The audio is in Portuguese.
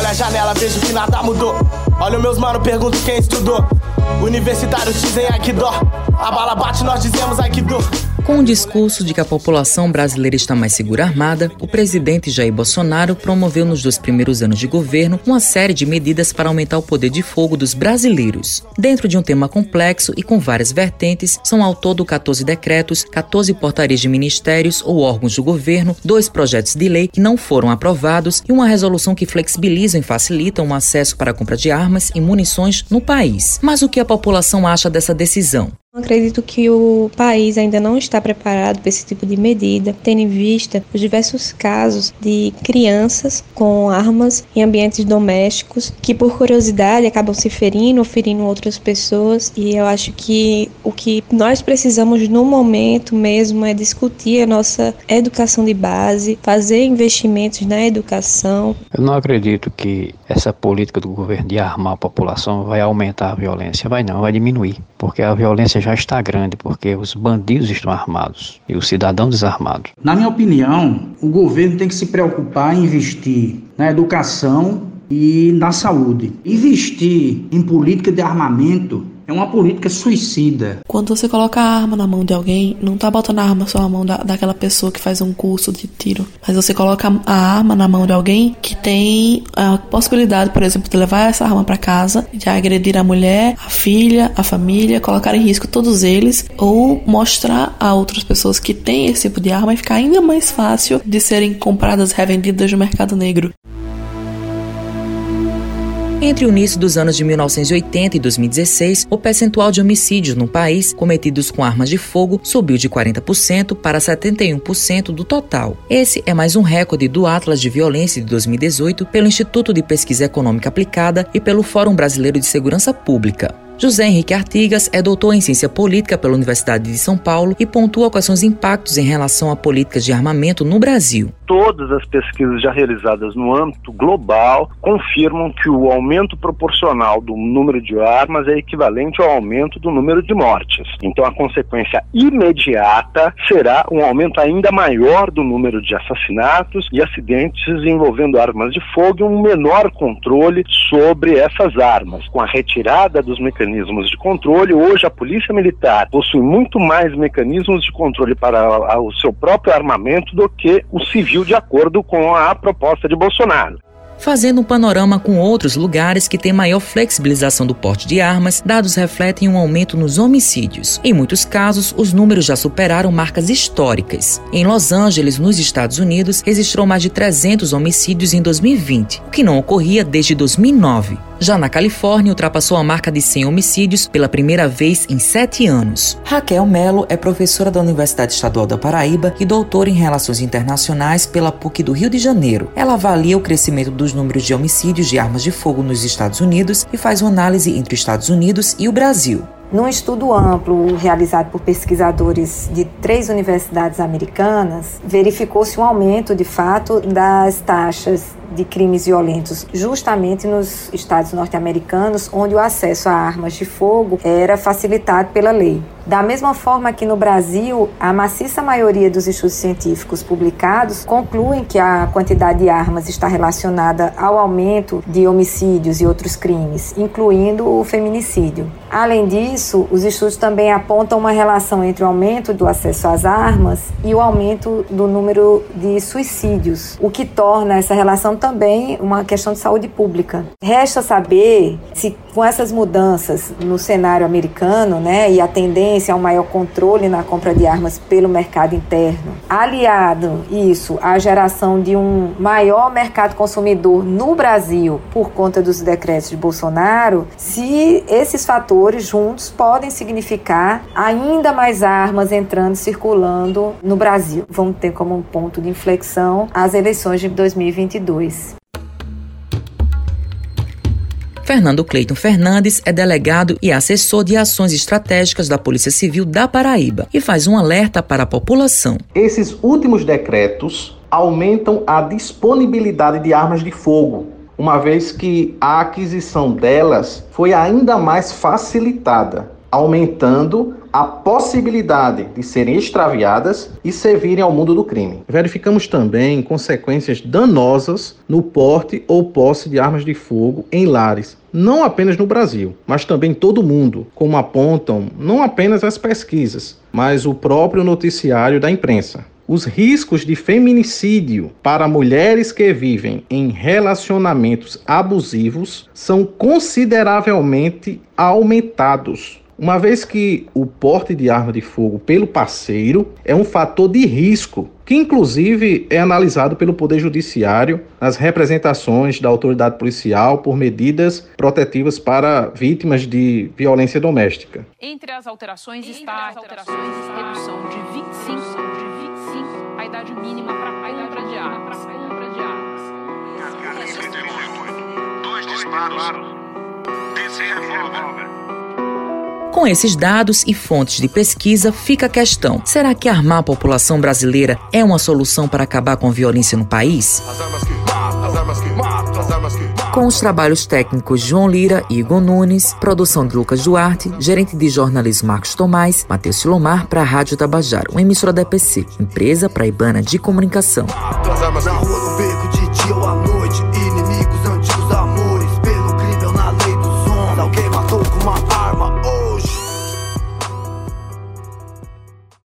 Olha a janela, vejo que nada mudou. Olha meus mano, pergunto quem estudou. Universitários dizem ai que dó. A bala bate, nós dizemos ai que dor. Com o discurso de que a população brasileira está mais segura armada, o presidente Jair Bolsonaro promoveu nos dois primeiros anos de governo uma série de medidas para aumentar o poder de fogo dos brasileiros. Dentro de um tema complexo e com várias vertentes, são ao todo 14 decretos, 14 portarias de ministérios ou órgãos do governo, dois projetos de lei que não foram aprovados e uma resolução que flexibilizam e facilitam o acesso para a compra de armas e munições no país. Mas o que a população acha dessa decisão? Acredito que o país ainda não está preparado para esse tipo de medida, tendo em vista os diversos casos de crianças com armas em ambientes domésticos que, por curiosidade, acabam se ferindo ou ferindo outras pessoas. E eu acho que o que nós precisamos no momento mesmo é discutir a nossa educação de base, fazer investimentos na educação. Eu não acredito que essa política do governo de armar a população vai aumentar a violência, vai não, vai diminuir, porque a violência já está grande, porque os bandidos estão armados e o cidadão desarmado. Na minha opinião, o governo tem que se preocupar em investir na educação e na saúde. Investir em política de armamento é uma política suicida. Quando você coloca a arma na mão de alguém, não tá botando a arma só na mão da, daquela pessoa que faz um curso de tiro, mas você coloca a arma na mão de alguém que tem a possibilidade, por exemplo, de levar essa arma para casa, de agredir a mulher, a filha, a família, colocar em risco todos eles, ou mostrar a outras pessoas que têm esse tipo de arma e ficar ainda mais fácil de serem compradas, revendidas no mercado negro. Entre o início dos anos de 1980 e 2016, o percentual de homicídios no país cometidos com armas de fogo subiu de 40% para 71% do total. Esse é mais um recorde do Atlas de Violência de 2018 pelo Instituto de Pesquisa Econômica Aplicada e pelo Fórum Brasileiro de Segurança Pública. José Henrique Artigas é doutor em ciência política pela Universidade de São Paulo e pontua quais são os impactos em relação a políticas de armamento no Brasil. Todas as pesquisas já realizadas no âmbito global confirmam que o aumento proporcional do número de armas é equivalente ao aumento do número de mortes. Então a consequência imediata será um aumento ainda maior do número de assassinatos e acidentes envolvendo armas de fogo e um menor controle sobre essas armas. Com a retirada dos mecanismos de controle. Hoje, a Polícia Militar possui muito mais mecanismos de controle para o seu próprio armamento do que o civil, de acordo com a proposta de Bolsonaro fazendo um panorama com outros lugares que têm maior flexibilização do porte de armas, dados refletem um aumento nos homicídios. Em muitos casos, os números já superaram marcas históricas. Em Los Angeles, nos Estados Unidos, registrou mais de 300 homicídios em 2020, o que não ocorria desde 2009. Já na Califórnia, ultrapassou a marca de 100 homicídios pela primeira vez em sete anos. Raquel Melo é professora da Universidade Estadual da Paraíba e doutora em Relações Internacionais pela PUC do Rio de Janeiro. Ela avalia o crescimento dos números de homicídios de armas de fogo nos Estados Unidos e faz uma análise entre os Estados Unidos e o Brasil. Num estudo amplo realizado por pesquisadores de três universidades americanas, verificou-se um aumento, de fato, das taxas de crimes violentos justamente nos estados norte-americanos, onde o acesso a armas de fogo era facilitado pela lei. Da mesma forma que no Brasil, a maciça maioria dos estudos científicos publicados concluem que a quantidade de armas está relacionada ao aumento de homicídios e outros crimes, incluindo o feminicídio. Além disso, os estudos também apontam uma relação entre o aumento do acesso às armas e o aumento do número de suicídios, o que torna essa relação também uma questão de saúde pública. Resta saber se com essas mudanças no cenário americano, né, e a tendência a um maior controle na compra de armas pelo mercado interno, aliado isso à geração de um maior mercado consumidor no Brasil por conta dos decretos de Bolsonaro, se esses fatores juntos podem significar ainda mais armas entrando circulando no Brasil. Vamos ter como um ponto de inflexão as eleições de 2022. Fernando Cleiton Fernandes é delegado e assessor de ações estratégicas da Polícia Civil da Paraíba e faz um alerta para a população. Esses últimos decretos aumentam a disponibilidade de armas de fogo, uma vez que a aquisição delas foi ainda mais facilitada, aumentando a possibilidade de serem extraviadas e servirem ao mundo do crime. Verificamos também consequências danosas no porte ou posse de armas de fogo em lares, não apenas no Brasil, mas também todo o mundo, como apontam não apenas as pesquisas, mas o próprio noticiário da imprensa. Os riscos de feminicídio para mulheres que vivem em relacionamentos abusivos são consideravelmente aumentados uma vez que o porte de arma de fogo pelo parceiro é um fator de risco, que inclusive é analisado pelo Poder Judiciário nas representações da autoridade policial por medidas protetivas para vítimas de violência doméstica. Entre as alterações Entre está as alterações a redução de 25, de 25 a idade mínima para a compra de armas. Compra de armas. Dois disparos desse revólver. Com esses dados e fontes de pesquisa, fica a questão: será que armar a população brasileira é uma solução para acabar com a violência no país? Com os trabalhos técnicos João Lira e Igor Nunes, produção de Lucas Duarte, gerente de jornalismo Marcos Tomás, Matheus Silomar para a Rádio Tabajaro, uma emissora da EPC, empresa praibana de comunicação.